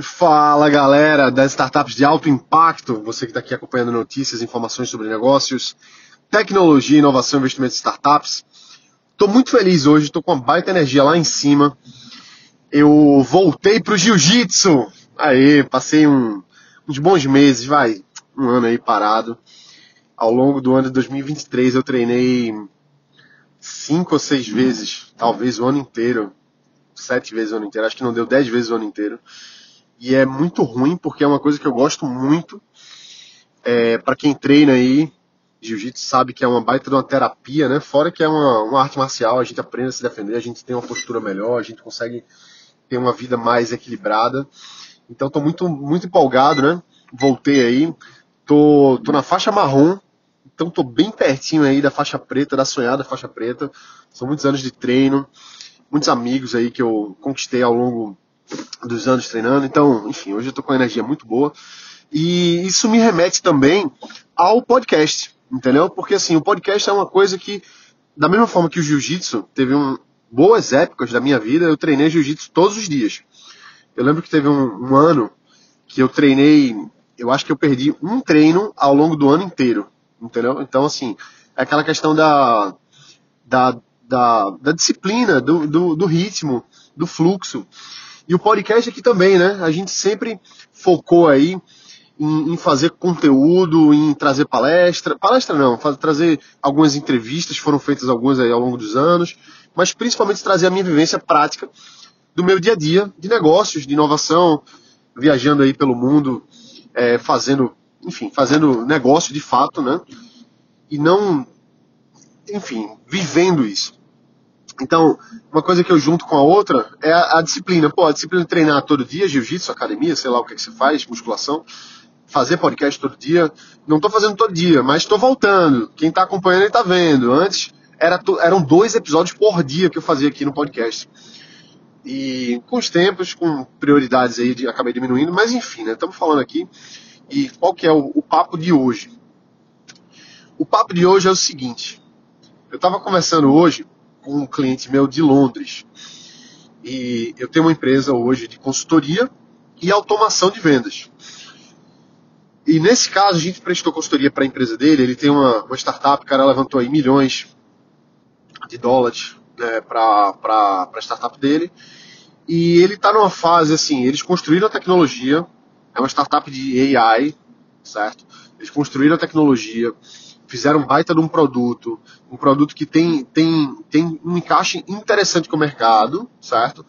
Fala galera das startups de alto impacto, você que está aqui acompanhando notícias, informações sobre negócios, tecnologia, inovação, investimento em startups. Estou muito feliz hoje, estou com uma baita energia lá em cima. Eu voltei para o jiu-jitsu. Aí, passei um, uns bons meses, vai, um ano aí parado. Ao longo do ano de 2023 eu treinei cinco ou seis vezes, talvez o ano inteiro, sete vezes o ano inteiro, acho que não deu dez vezes o ano inteiro. E é muito ruim porque é uma coisa que eu gosto muito. É, para quem treina aí, jiu-jitsu sabe que é uma baita de uma terapia, né? Fora que é uma, uma arte marcial, a gente aprende a se defender, a gente tem uma postura melhor, a gente consegue ter uma vida mais equilibrada. Então estou muito, muito empolgado, né? Voltei aí. Tô, tô na faixa marrom, então tô bem pertinho aí da faixa preta, da sonhada faixa preta. São muitos anos de treino, muitos amigos aí que eu conquistei ao longo dos anos treinando. Então, enfim, hoje eu tô com uma energia muito boa. E isso me remete também ao podcast, entendeu? Porque assim, o podcast é uma coisa que, da mesma forma que o jiu-jitsu teve um, boas épocas da minha vida, eu treinei jiu-jitsu todos os dias. Eu lembro que teve um, um ano que eu treinei, eu acho que eu perdi um treino ao longo do ano inteiro, entendeu? Então, assim, é aquela questão da, da, da, da disciplina, do, do, do ritmo, do fluxo. E o podcast aqui também, né? A gente sempre focou aí em, em fazer conteúdo, em trazer palestra. Palestra não, fazer, trazer algumas entrevistas, foram feitas algumas aí ao longo dos anos, mas principalmente trazer a minha vivência prática do meu dia a dia de negócios, de inovação, viajando aí pelo mundo, é, fazendo, enfim, fazendo negócio de fato, né? E não, enfim, vivendo isso. Então, uma coisa que eu junto com a outra é a, a disciplina. Pô, a disciplina de treinar todo dia, jiu-jitsu, academia, sei lá o que, que você faz, musculação, fazer podcast todo dia. Não estou fazendo todo dia, mas estou voltando. Quem está acompanhando está vendo. Antes era, eram dois episódios por dia que eu fazia aqui no podcast. E com os tempos, com prioridades aí, de, acabei diminuindo, mas enfim, né? Estamos falando aqui. E qual que é o, o papo de hoje? O papo de hoje é o seguinte. Eu estava conversando hoje um cliente meu de Londres. E eu tenho uma empresa hoje de consultoria e automação de vendas. E nesse caso, a gente prestou consultoria para a empresa dele. Ele tem uma, uma startup, o cara levantou aí milhões de dólares né, para a startup dele. E ele está numa fase assim: eles construíram a tecnologia, é uma startup de AI, certo? Eles construíram a tecnologia, fizeram um baita de um produto, um produto que tem, tem, tem um encaixe interessante com o mercado, certo?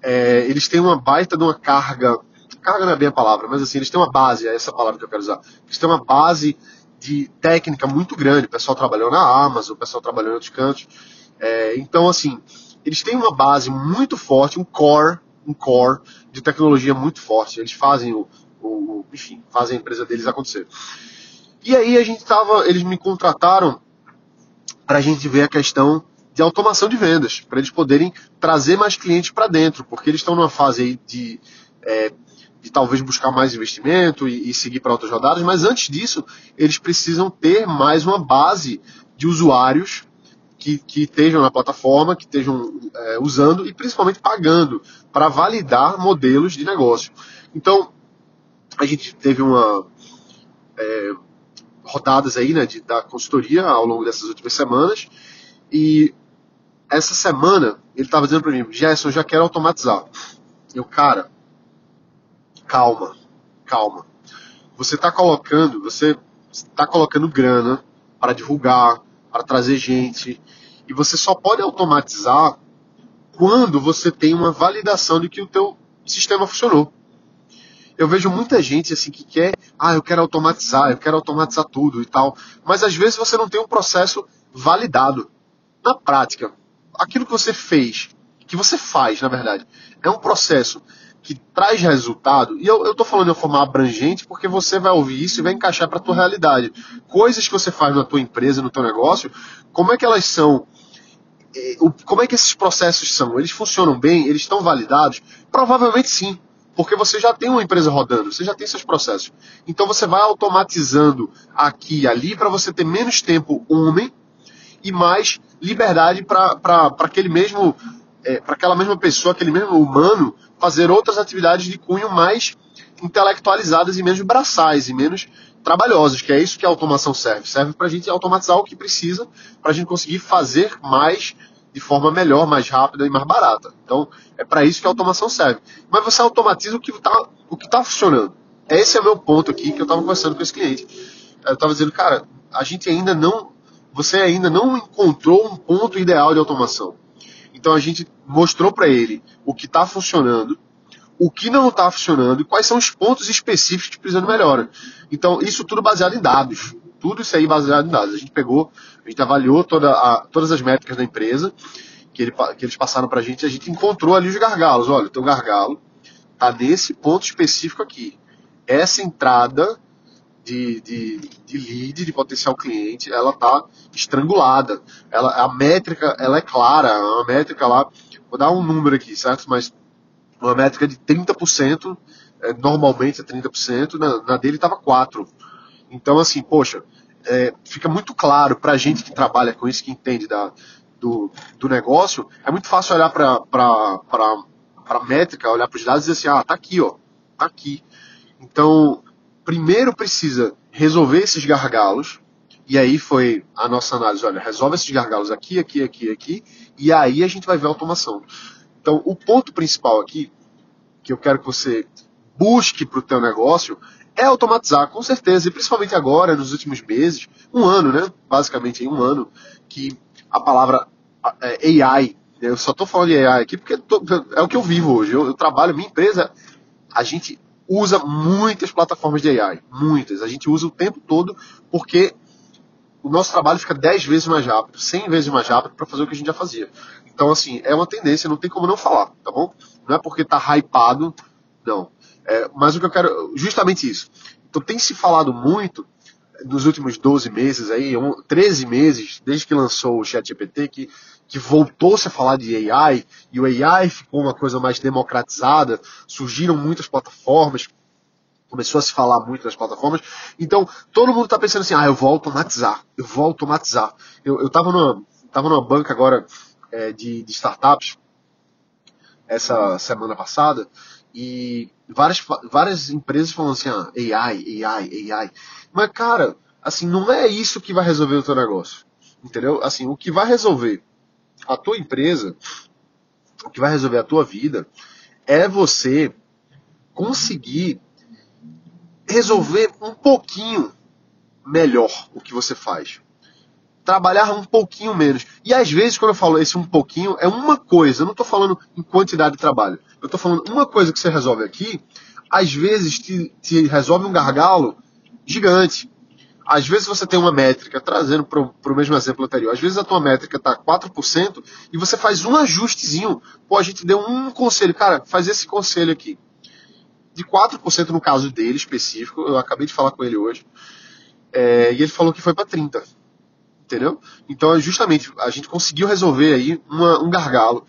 É, eles têm uma baita de uma carga, carga não é bem a palavra, mas assim, eles têm uma base, é essa palavra que eu quero usar, eles têm uma base de técnica muito grande, o pessoal trabalhou na Amazon, o pessoal trabalhou em outros cantos, é, então assim, eles têm uma base muito forte, um core, um core de tecnologia muito forte, eles fazem o, o enfim, fazem a empresa deles acontecer. E aí a gente tava, eles me contrataram para a gente ver a questão de automação de vendas, para eles poderem trazer mais clientes para dentro, porque eles estão numa fase aí de, é, de talvez buscar mais investimento e, e seguir para outras rodadas, mas antes disso, eles precisam ter mais uma base de usuários que, que estejam na plataforma, que estejam é, usando e principalmente pagando para validar modelos de negócio. Então, a gente teve uma. É, rodadas aí, né, de, da consultoria ao longo dessas últimas semanas. E essa semana ele estava dizendo para mim, Gerson, eu já quero automatizar. Eu, cara, calma, calma. Você está colocando, você está colocando grana para divulgar, para trazer gente, e você só pode automatizar quando você tem uma validação de que o teu sistema funcionou. Eu vejo muita gente assim que quer, ah, eu quero automatizar, eu quero automatizar tudo e tal, mas às vezes você não tem um processo validado. Na prática, aquilo que você fez, que você faz, na verdade, é um processo que traz resultado, e eu estou falando de uma forma abrangente porque você vai ouvir isso e vai encaixar para a tua realidade. Coisas que você faz na tua empresa, no teu negócio, como é que elas são eh, como é que esses processos são? Eles funcionam bem? Eles estão validados? Provavelmente sim. Porque você já tem uma empresa rodando, você já tem seus processos. Então você vai automatizando aqui e ali para você ter menos tempo homem e mais liberdade para aquele mesmo é, para aquela mesma pessoa, aquele mesmo humano, fazer outras atividades de cunho mais intelectualizadas e menos braçais e menos trabalhosas, que é isso que a automação serve. Serve para a gente automatizar o que precisa, para a gente conseguir fazer mais de forma melhor, mais rápida e mais barata. Então, é para isso que a automação serve. Mas você automatiza o que está o que tá funcionando. Esse é o meu ponto aqui que eu estava conversando com esse cliente. Eu estava dizendo, cara, a gente ainda não, você ainda não encontrou um ponto ideal de automação. Então a gente mostrou para ele o que está funcionando, o que não está funcionando e quais são os pontos específicos que precisam de melhora. Então isso tudo baseado em dados. Tudo isso aí baseado em dados. A gente pegou, a gente avaliou toda a, todas as métricas da empresa que, ele, que eles passaram para a gente a gente encontrou ali os gargalos. Olha, o teu gargalo está nesse ponto específico aqui. Essa entrada de, de, de lead, de potencial cliente, ela está estrangulada. Ela, a métrica ela é clara, uma métrica lá, vou dar um número aqui, certo? Mas uma métrica de 30%, é, normalmente é 30%, na, na dele estava 4%. Então, assim, poxa, é, fica muito claro para a gente que trabalha com isso, que entende da, do, do negócio, é muito fácil olhar para a métrica, olhar para os dados e dizer assim, ah, tá aqui, ó, tá aqui. Então, primeiro precisa resolver esses gargalos, e aí foi a nossa análise, olha, resolve esses gargalos aqui, aqui, aqui, aqui, e aí a gente vai ver a automação. Então, o ponto principal aqui, que eu quero que você busque para o teu negócio, é automatizar, com certeza, e principalmente agora, nos últimos meses, um ano, né? Basicamente, um ano, que a palavra é, AI, eu só estou falando de AI aqui porque tô, é o que eu vivo hoje. Eu, eu, trabalho, minha empresa, a gente usa muitas plataformas de AI, muitas. A gente usa o tempo todo porque o nosso trabalho fica 10 vezes mais rápido, 100 vezes mais rápido para fazer o que a gente já fazia. Então, assim, é uma tendência, não tem como não falar, tá bom? Não é porque tá hypado, não. É, mas o que eu quero, justamente isso. Então tem se falado muito nos últimos 12 meses aí, 13 meses, desde que lançou o ChatGPT, que, que voltou-se a falar de AI, e o AI ficou uma coisa mais democratizada, surgiram muitas plataformas, começou a se falar muito nas plataformas, então todo mundo está pensando assim, ah, eu vou automatizar, eu vou automatizar. Eu, estava numa, tava numa banca agora é, de, de startups, essa semana passada, e várias, várias empresas falam assim, ah, AI, AI, AI. Mas, cara, assim, não é isso que vai resolver o teu negócio. Entendeu? Assim, o que vai resolver a tua empresa, o que vai resolver a tua vida, é você conseguir resolver um pouquinho melhor o que você faz trabalhar um pouquinho menos. E às vezes, quando eu falo esse um pouquinho, é uma coisa. Eu não estou falando em quantidade de trabalho. Eu estou falando uma coisa que você resolve aqui, às vezes te, te resolve um gargalo gigante. Às vezes você tem uma métrica, trazendo para o mesmo exemplo anterior, às vezes a tua métrica está 4% e você faz um ajustezinho. Pô, a gente deu um conselho, cara, faz esse conselho aqui. De 4% no caso dele específico, eu acabei de falar com ele hoje, é, e ele falou que foi para 30% entendeu? Então, justamente, a gente conseguiu resolver aí uma, um gargalo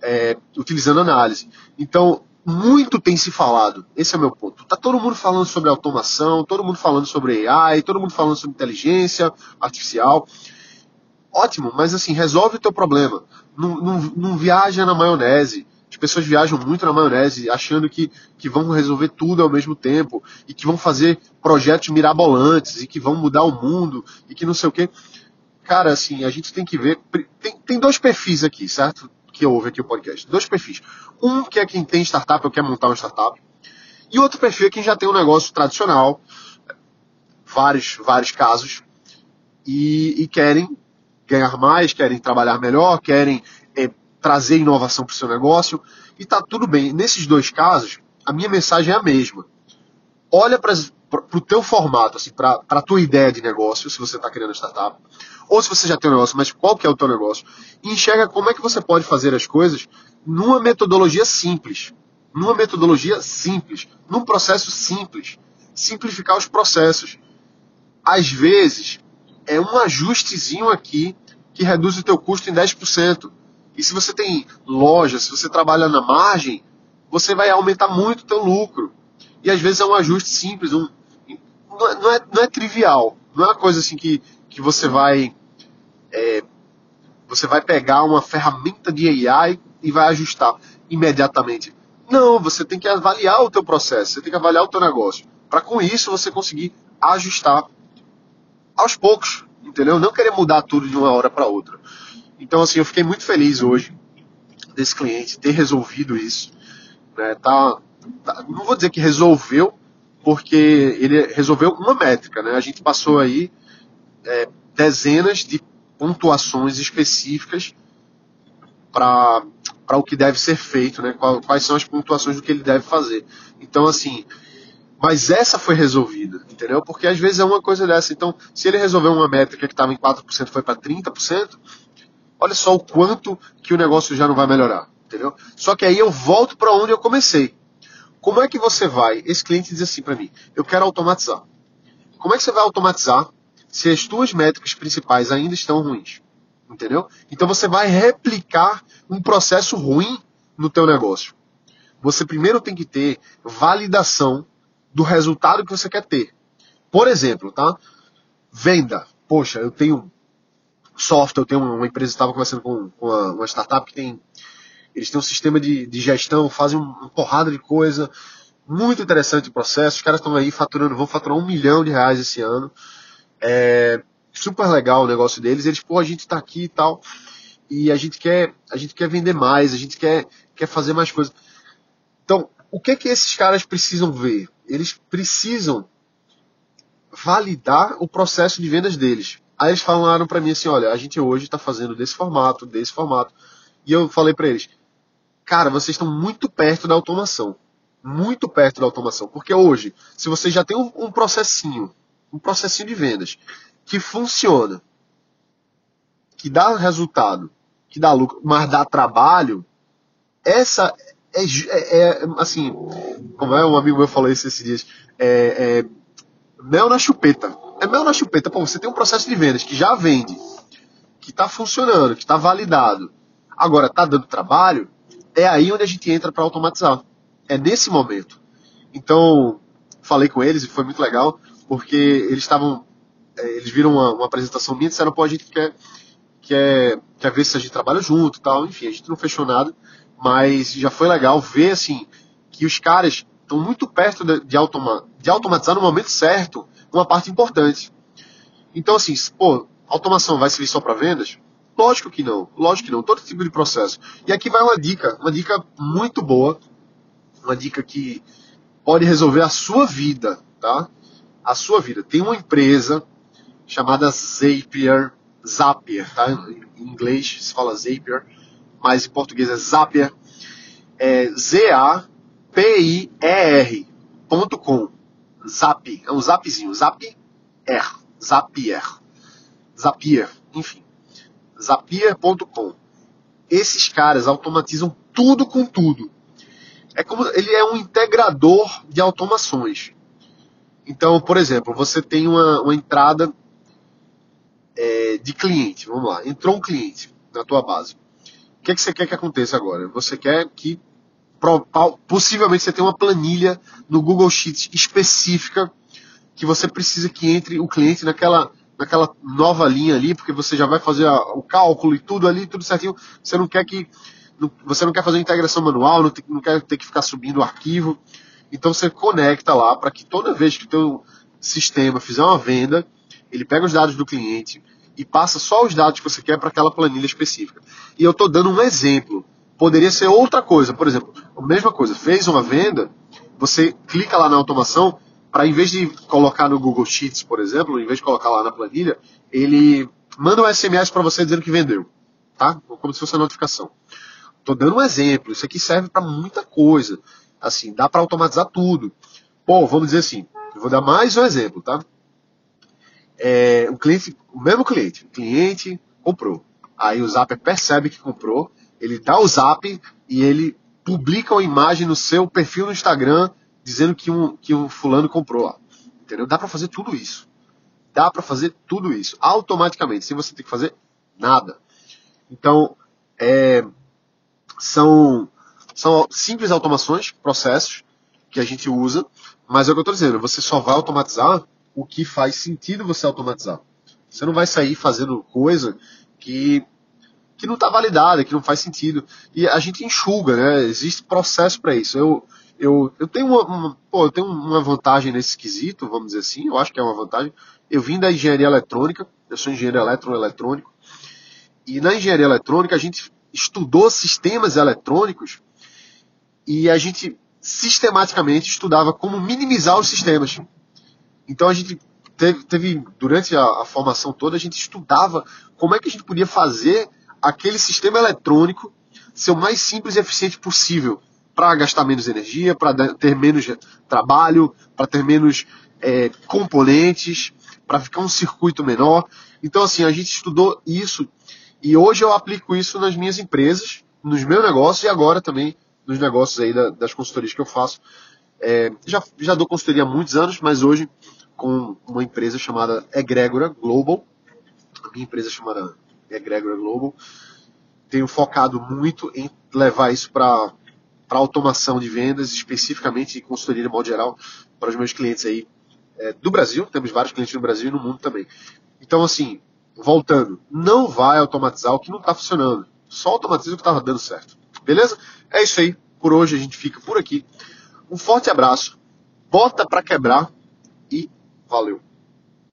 é, utilizando análise. Então, muito tem se falado, esse é o meu ponto. Tá todo mundo falando sobre automação, todo mundo falando sobre AI, todo mundo falando sobre inteligência artificial. Ótimo, mas assim, resolve o teu problema. Não, não, não viaja na maionese. As pessoas viajam muito na maionese, achando que, que vão resolver tudo ao mesmo tempo, e que vão fazer projetos mirabolantes, e que vão mudar o mundo, e que não sei o quê cara, assim, a gente tem que ver. Tem, tem dois perfis aqui, certo? Que ouve aqui o podcast. Dois perfis. Um que é quem tem startup ou quer montar uma startup. E outro perfil é quem já tem um negócio tradicional, vários, vários casos, e, e querem ganhar mais, querem trabalhar melhor, querem é, trazer inovação para o seu negócio. E tá tudo bem. Nesses dois casos, a minha mensagem é a mesma. Olha para o teu formato, assim, para a tua ideia de negócio, se você está criando startup ou se você já tem um negócio, mas qual que é o teu negócio, e enxerga como é que você pode fazer as coisas numa metodologia simples. Numa metodologia simples, num processo simples. Simplificar os processos. Às vezes, é um ajustezinho aqui que reduz o teu custo em 10%. E se você tem loja, se você trabalha na margem, você vai aumentar muito o teu lucro. E às vezes é um ajuste simples, um, não, é, não, é, não é trivial. Não é uma coisa assim que, que você vai é, você vai pegar uma ferramenta de AI e vai ajustar imediatamente. Não, você tem que avaliar o teu processo, você tem que avaliar o teu negócio. Para com isso você conseguir ajustar aos poucos, entendeu? Não querer mudar tudo de uma hora para outra. Então assim, eu fiquei muito feliz hoje desse cliente ter resolvido isso, né? Tá, tá não vou dizer que resolveu, porque ele resolveu uma métrica, né? A gente passou aí é, dezenas de pontuações específicas para o que deve ser feito, né? Quais são as pontuações do que ele deve fazer. Então, assim, mas essa foi resolvida, entendeu? Porque às vezes é uma coisa dessa. Então, se ele resolveu uma métrica que estava em 4% foi para 30%, olha só o quanto que o negócio já não vai melhorar, entendeu? Só que aí eu volto para onde eu comecei. Como é que você vai? Esse cliente diz assim para mim: eu quero automatizar. Como é que você vai automatizar se as tuas métricas principais ainda estão ruins? Entendeu? Então você vai replicar um processo ruim no teu negócio. Você primeiro tem que ter validação do resultado que você quer ter. Por exemplo, tá? Venda. Poxa, eu tenho software, eu tenho uma empresa, estava conversando com, uma startup que tem eles têm um sistema de, de gestão, fazem uma porrada de coisa. Muito interessante o processo. Os caras estão aí faturando, vão faturar um milhão de reais esse ano. É super legal o negócio deles. Eles, pô, a gente está aqui e tal. E a gente quer, a gente quer vender mais, a gente quer, quer fazer mais coisas. Então, o que que esses caras precisam ver? Eles precisam validar o processo de vendas deles. Aí eles falaram para mim assim, olha, a gente hoje está fazendo desse formato, desse formato. E eu falei para eles, cara, vocês estão muito perto da automação. Muito perto da automação. Porque hoje, se você já tem um, um processinho, um processinho de vendas, que funciona, que dá resultado, que dá lucro, mas dá trabalho, essa é, é, é assim, como é um amigo meu falou isso esses dias, é, é mel na chupeta. É mel na chupeta. Pô, você tem um processo de vendas que já vende, que está funcionando, que está validado. Agora, está dando trabalho, é aí onde a gente entra para automatizar. É nesse momento. Então, falei com eles e foi muito legal, porque eles estavam. É, eles viram uma, uma, apresentação minha e disseram, pô, a gente quer, quer, quer ver se a gente trabalha junto e tal. Enfim, a gente não fechou nada, mas já foi legal ver assim que os caras estão muito perto de, de, automa de automatizar no momento certo uma parte importante. Então, assim, pô, automação vai servir só para vendas? Lógico que não, lógico que não, todo tipo de processo. E aqui vai uma dica, uma dica muito boa, uma dica que pode resolver a sua vida, tá? A sua vida. Tem uma empresa chamada Zapier, Zapier, tá? Em inglês se fala Zapier, mas em português é Zapier. É Z-A-P-I-E-R.com. Zap, é um zapzinho, Zapier, Zapier, Zapier, enfim zapier.com. Esses caras automatizam tudo com tudo. É como ele é um integrador de automações. Então, por exemplo, você tem uma, uma entrada é, de cliente. Vamos lá, entrou um cliente na tua base. O que, é que você quer que aconteça agora? Você quer que possivelmente você tenha uma planilha no Google Sheets específica que você precisa que entre o cliente naquela naquela nova linha ali, porque você já vai fazer a, o cálculo e tudo ali, tudo certinho. Você não quer que você não quer fazer integração manual, não, te, não quer ter que ficar subindo o arquivo. Então você conecta lá para que toda vez que o teu sistema fizer uma venda, ele pega os dados do cliente e passa só os dados que você quer para aquela planilha específica. E eu estou dando um exemplo. Poderia ser outra coisa. Por exemplo, a mesma coisa, fez uma venda, você clica lá na automação, para em vez de colocar no Google Sheets, por exemplo, em vez de colocar lá na planilha, ele manda um SMS para você dizendo que vendeu, tá? Como se fosse uma notificação. Tô dando um exemplo. Isso aqui serve para muita coisa. Assim, dá para automatizar tudo. Bom, vamos dizer assim. Eu vou dar mais um exemplo, tá? É, o cliente, o mesmo cliente, o cliente comprou. Aí o Zap percebe que comprou, ele dá o Zap e ele publica uma imagem no seu perfil no Instagram dizendo que um, que um fulano comprou. Entendeu? Dá para fazer tudo isso. Dá para fazer tudo isso automaticamente, sem você ter que fazer nada. Então, é, são, são simples automações, processos que a gente usa, mas é o que eu estou dizendo, você só vai automatizar o que faz sentido você automatizar. Você não vai sair fazendo coisa que, que não está validada, que não faz sentido. E a gente enxuga, né? Existe processo para isso. Eu, eu, eu, tenho uma, uma, pô, eu tenho uma vantagem nesse quesito, vamos dizer assim, eu acho que é uma vantagem. Eu vim da engenharia eletrônica, eu sou engenheiro eletroeletrônico, e na engenharia eletrônica a gente estudou sistemas eletrônicos e a gente sistematicamente estudava como minimizar os sistemas. Então a gente teve, teve durante a, a, formação toda, a gente estudava como é que a gente podia fazer aquele sistema eletrônico ser o mais simples e eficiente possível para gastar menos energia, para ter menos trabalho, para ter menos é, componentes, para ficar um circuito menor. Então, assim, a gente estudou isso e hoje eu aplico isso nas minhas empresas, nos meus negócios e agora também nos negócios aí da, das consultorias que eu faço. É, já, já dou consultoria há muitos anos, mas hoje com uma empresa chamada Egregora Global, a minha empresa chamada Egregora Global, tenho focado muito em levar isso para automação de vendas, especificamente de consultoria de modo geral, para os meus clientes aí é, do Brasil, temos vários clientes no Brasil e no mundo também. Então, assim, voltando, não vai automatizar o que não está funcionando, só automatiza o que estava dando certo. Beleza? É isso aí. Por hoje a gente fica por aqui. Um forte abraço. Bota para quebrar e valeu.